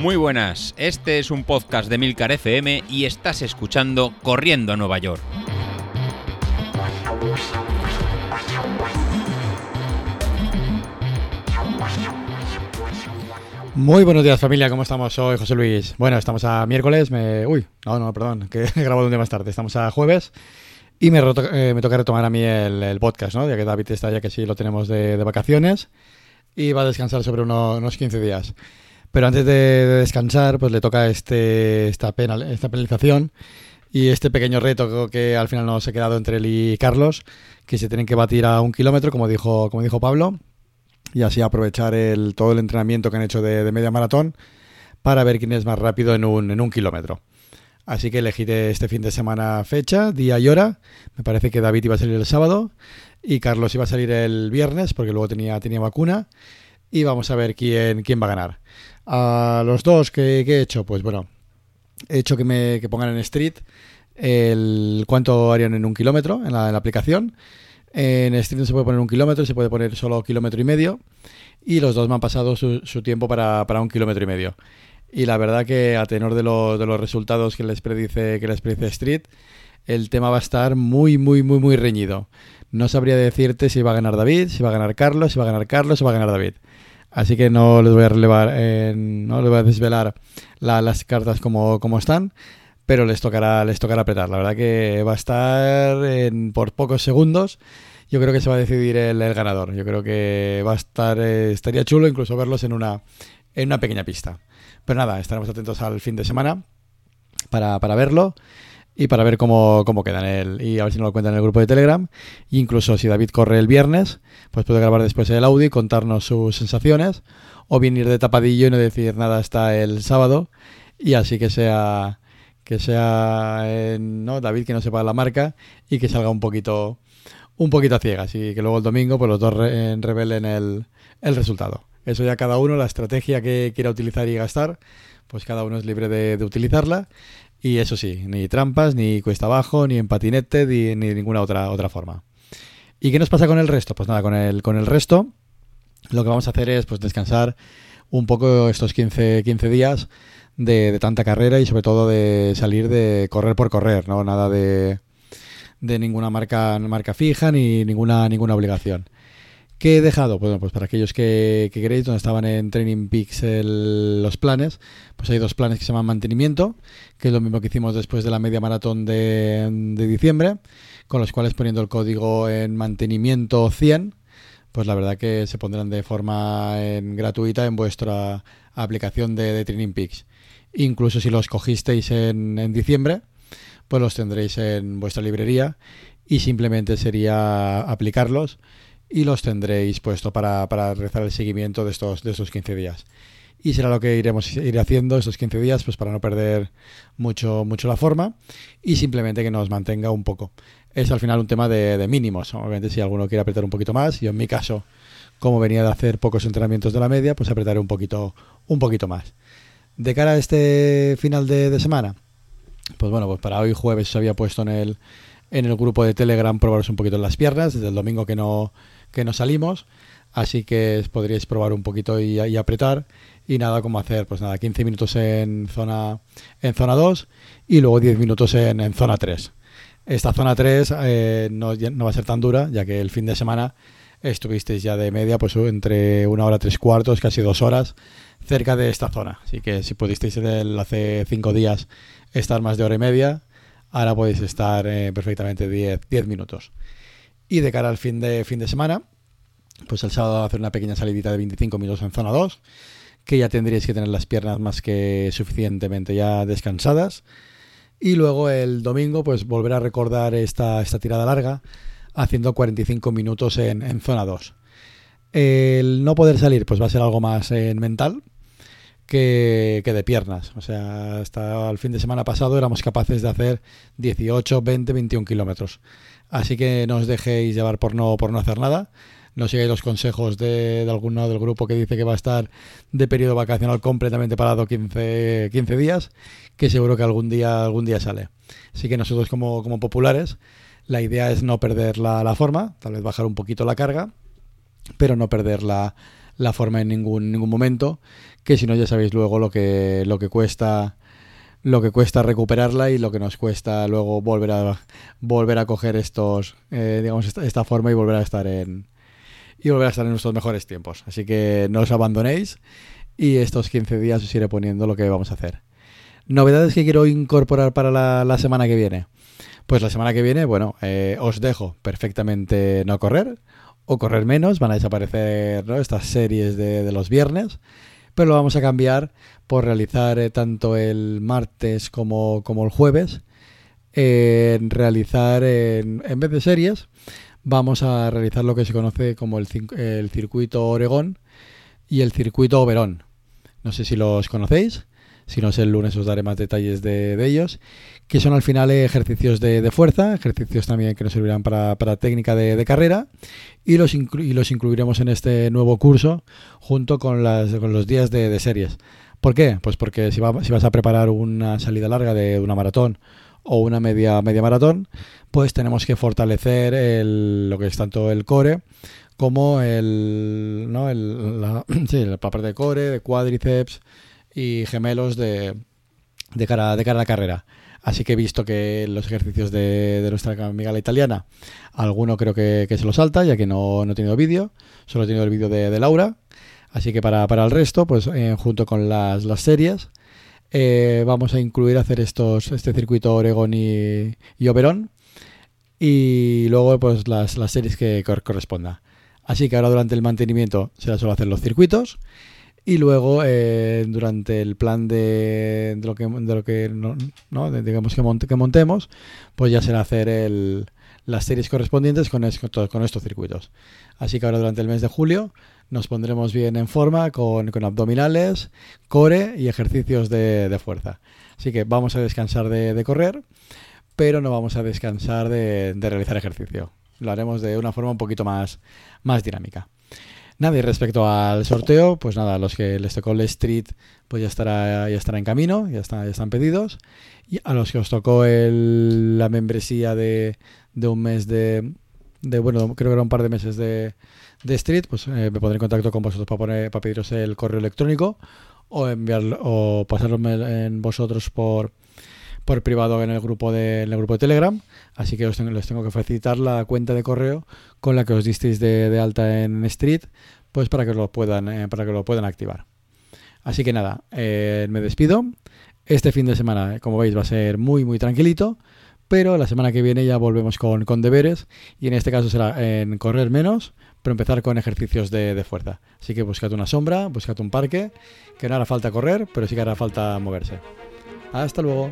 Muy buenas, este es un podcast de Milcar FM y estás escuchando Corriendo a Nueva York. Muy buenos días familia, ¿cómo estamos hoy, José Luis? Bueno, estamos a miércoles, me... Uy, no, no, perdón, que he grabado un día más tarde, estamos a jueves y me, eh, toca retomar a mí el, podcast, ¿no? Ya que David está ya que sí lo tenemos de, vacaciones y va a descansar sobre uno- unos 15 días. Pero antes de, de descansar, pues le toca este, esta, penal, esta penalización y este pequeño reto que al final nos ha quedado entre él y Carlos, que se tienen que batir a un kilómetro, como dijo, como dijo Pablo, y así aprovechar el, todo el entrenamiento que han hecho de, media maratón para ver quién es más rápido en un, en un kilómetro. Así que elegiré este fin de semana fecha, día y hora. Me parece que David iba a salir el sábado y Carlos iba a salir el viernes porque luego tenía, tenía vacuna. Y vamos a ver quién, quién va a ganar. A los dos, ¿qué, qué he hecho? Pues bueno, he hecho que me que pongan en Street el cuánto harían en un kilómetro en la, aplicación. En Street no se puede poner un kilómetro, se puede poner solo kilómetro y medio. Y los dos me han pasado su, su tiempo para, para un kilómetro y medio. Y la verdad que a tenor de, lo- de los resultados que les predice que les predice Street, el tema va a estar muy, muy, muy, muy reñido. No sabría decirte si va a ganar David, si va a ganar Carlos, si va a ganar Carlos, si va a ganar David. Así que no les voy a relevar, eh, no les voy a desvelar la- las cartas como, como están, pero les tocará, les tocará apretar. La verdad que va a estar en- por pocos segundos. Yo creo que se va a decidir el, el ganador. Yo creo que va a estar, eh, estaría chulo incluso verlos en una, en una pequeña pista. Pero nada, estaremos atentos al fin de semana para, para verlo y para ver cómo, cómo quedan el, y a ver si nos lo cuentan en el grupo de Telegram. E incluso si David corre el viernes, pues puede grabar después el audio y contarnos sus sensaciones. O bien ir de tapadillo y no decir nada hasta el sábado. Y así que sea que sea eh, no David que no sepa la marca y que salga un poquito un poquito a ciegas y que luego el domingo pues los dos re- revelen el, el resultado. Eso ya cada uno, la estrategia que quiera utilizar y gastar, pues cada uno es libre de, utilizarla. Y eso sí, ni trampas, ni cuesta abajo, ni en patinete, ni, ni ninguna otra, otra forma. ¿Y qué nos pasa con el resto? Pues nada, con el, con el resto lo que vamos a hacer es pues descansar un poco estos 15, 15 días de, de tanta carrera y sobre todo de salir de correr por correr, ¿no? Nada de, de ninguna marca, marca fija ni ninguna, ninguna obligación. ¿Qué he dejado? Bueno, pues para aquellos que, que queréis, donde estaban en Training Peaks los planes, pues hay dos planes que se llaman mantenimiento, que es lo mismo que hicimos después de la media maratón de, diciembre, con los cuales poniendo el código en mantenimiento 100, pues la verdad que se pondrán de forma gratuita en vuestra aplicación de, de Training Peaks. Incluso si los cogisteis en, en diciembre, pues los tendréis en vuestra librería y simplemente sería aplicarlos y los tendréis puesto para, para realizar el seguimiento de estos, de estos 15 días. Y será lo que iremos ir haciendo estos 15 días, pues para no perder mucho, mucho la forma y simplemente que nos mantenga un poco. Es al final un tema de, de mínimos. Obviamente, si alguno quiere apretar un poquito más, yo en mi caso, como venía de hacer pocos entrenamientos de la media, pues apretaré un poquito, un poquito más. De cara a este final de, de semana, pues bueno, pues para hoy jueves se había puesto en el, en el grupo de Telegram probaros un poquito las piernas, desde el domingo que no, que no salimos, así que podríais probar un poquito y, apretar, y nada como hacer, pues nada, 15 minutos en zona, en zona 2 y luego 10 minutos en, zona 3. Esta zona 3 eh, no, no va a ser tan dura, ya que el fin de semana estuvisteis ya de media, pues entre una hora tres cuartos, casi dos horas, cerca de esta zona. Así que si pudisteis hace cinco días estar más de hora y media, ahora podéis estar eh, perfectamente 10, 10 minutos. Y de cara al fin de, fin de semana, pues el sábado hacer una pequeña salidita de 25 minutos en zona 2, que ya tendríais que tener las piernas más que suficientemente ya descansadas. Y luego el domingo, pues volver a recordar esta, esta tirada larga, haciendo 45 minutos en, en zona 2. El no poder salir, pues va a ser algo más en mental que, de piernas. O sea, hasta el fin de semana pasado éramos capaces de hacer 18, 20, 21 kilómetros. Así que no os dejéis llevar por no, por no hacer nada. No sigáis los consejos de, de alguno del grupo que dice que va a estar de periodo vacacional completamente parado 15, 15 días, que seguro que algún día, algún día sale. Así que nosotros como, como populares, la idea es no perder la, la forma, tal vez bajar un poquito la carga, pero no perder la, la forma en ningún, ningún momento, que si no ya sabéis luego lo que, lo que cuesta lo que cuesta recuperarla y lo que nos cuesta luego volver a volver a coger estos eh, digamos esta, forma y volver a estar en y volver a estar en nuestros mejores tiempos. Así que no os abandonéis y estos 15 días os iré poniendo lo que vamos a hacer. Novedades que quiero incorporar para la, la semana que viene. Pues la semana que viene bueno eh, os dejo perfectamente no correr o correr menos van a desaparecer ¿no? estas series de, de los viernes pero lo vamos a cambiar por realizar eh, tanto el martes como, como el jueves. En realizar, en, en, vez de series, vamos a realizar lo que se conoce como el, el circuito Oregón y el circuito Oberón. No sé si los conocéis. Si no es el lunes os daré más detalles de, ellos, que son al final ejercicios de, fuerza, ejercicios también que nos servirán para, para técnica de, carrera, y los, inclu y los incluiremos en este nuevo curso junto con, las, con los días de, series. ¿Por qué? Pues porque si, si, vas a preparar una salida larga de una maratón o una media, media maratón, pues tenemos que fortalecer el, lo que es tanto el core como el, ¿no? el, la, sí, la parte de core, de cuádriceps, y gemelos de, cara, de cara a la carrera. Así que he visto que los ejercicios de, nuestra amiga la italiana, alguno creo que, se lo salta, ya que no, no he tenido vídeo, solo he tenido el vídeo de, Laura. Así que para, el resto, pues eh, junto con las, series, eh, vamos a incluir hacer estos, este circuito Oregon y, y Oberón. Y luego, pues las, series que corresponda. Así que ahora durante el mantenimiento se suele hacer los circuitos. Y luego, eh, durante el plan de, de, lo que, de. De, digamos que, monte, que, montemos, pues ya será hacer las series correspondientes con, es, con, con, estos circuitos. Así que ahora durante el mes de julio nos pondremos bien en forma con, abdominales, core y ejercicios de, de, fuerza. Así que vamos a descansar de, de correr, pero no vamos a descansar de, realizar ejercicio. Lo haremos de una forma un poquito más, más dinámica. Nada, y respecto al sorteo, pues nada, los que les tocó el Street, pues ya estará, ya estará en camino, ya, está, ya están pedidos. Y a los que os tocó el, la membresía de, de un mes de, de, bueno, creo que era un par de meses de, de Street, pues eh, me pondré en contacto con vosotros para, poner, para pediros el correo electrónico o enviarlo o pasarlo en vosotros por por privado en el grupo de, grupo de Telegram, así que os tengo, les tengo que facilitar la cuenta de correo con la que os disteis de, alta en Street, pues para que lo puedan, eh, para que lo puedan activar. Así que nada, eh, me despido. Este fin de semana, como veis, va a ser muy muy tranquilito, pero la semana que viene ya volvemos con, con deberes y en este caso será en correr menos, pero empezar con ejercicios de, de, fuerza. Así que buscad una sombra, buscad un parque, que no hará falta correr, pero sí que hará falta moverse. Hasta luego.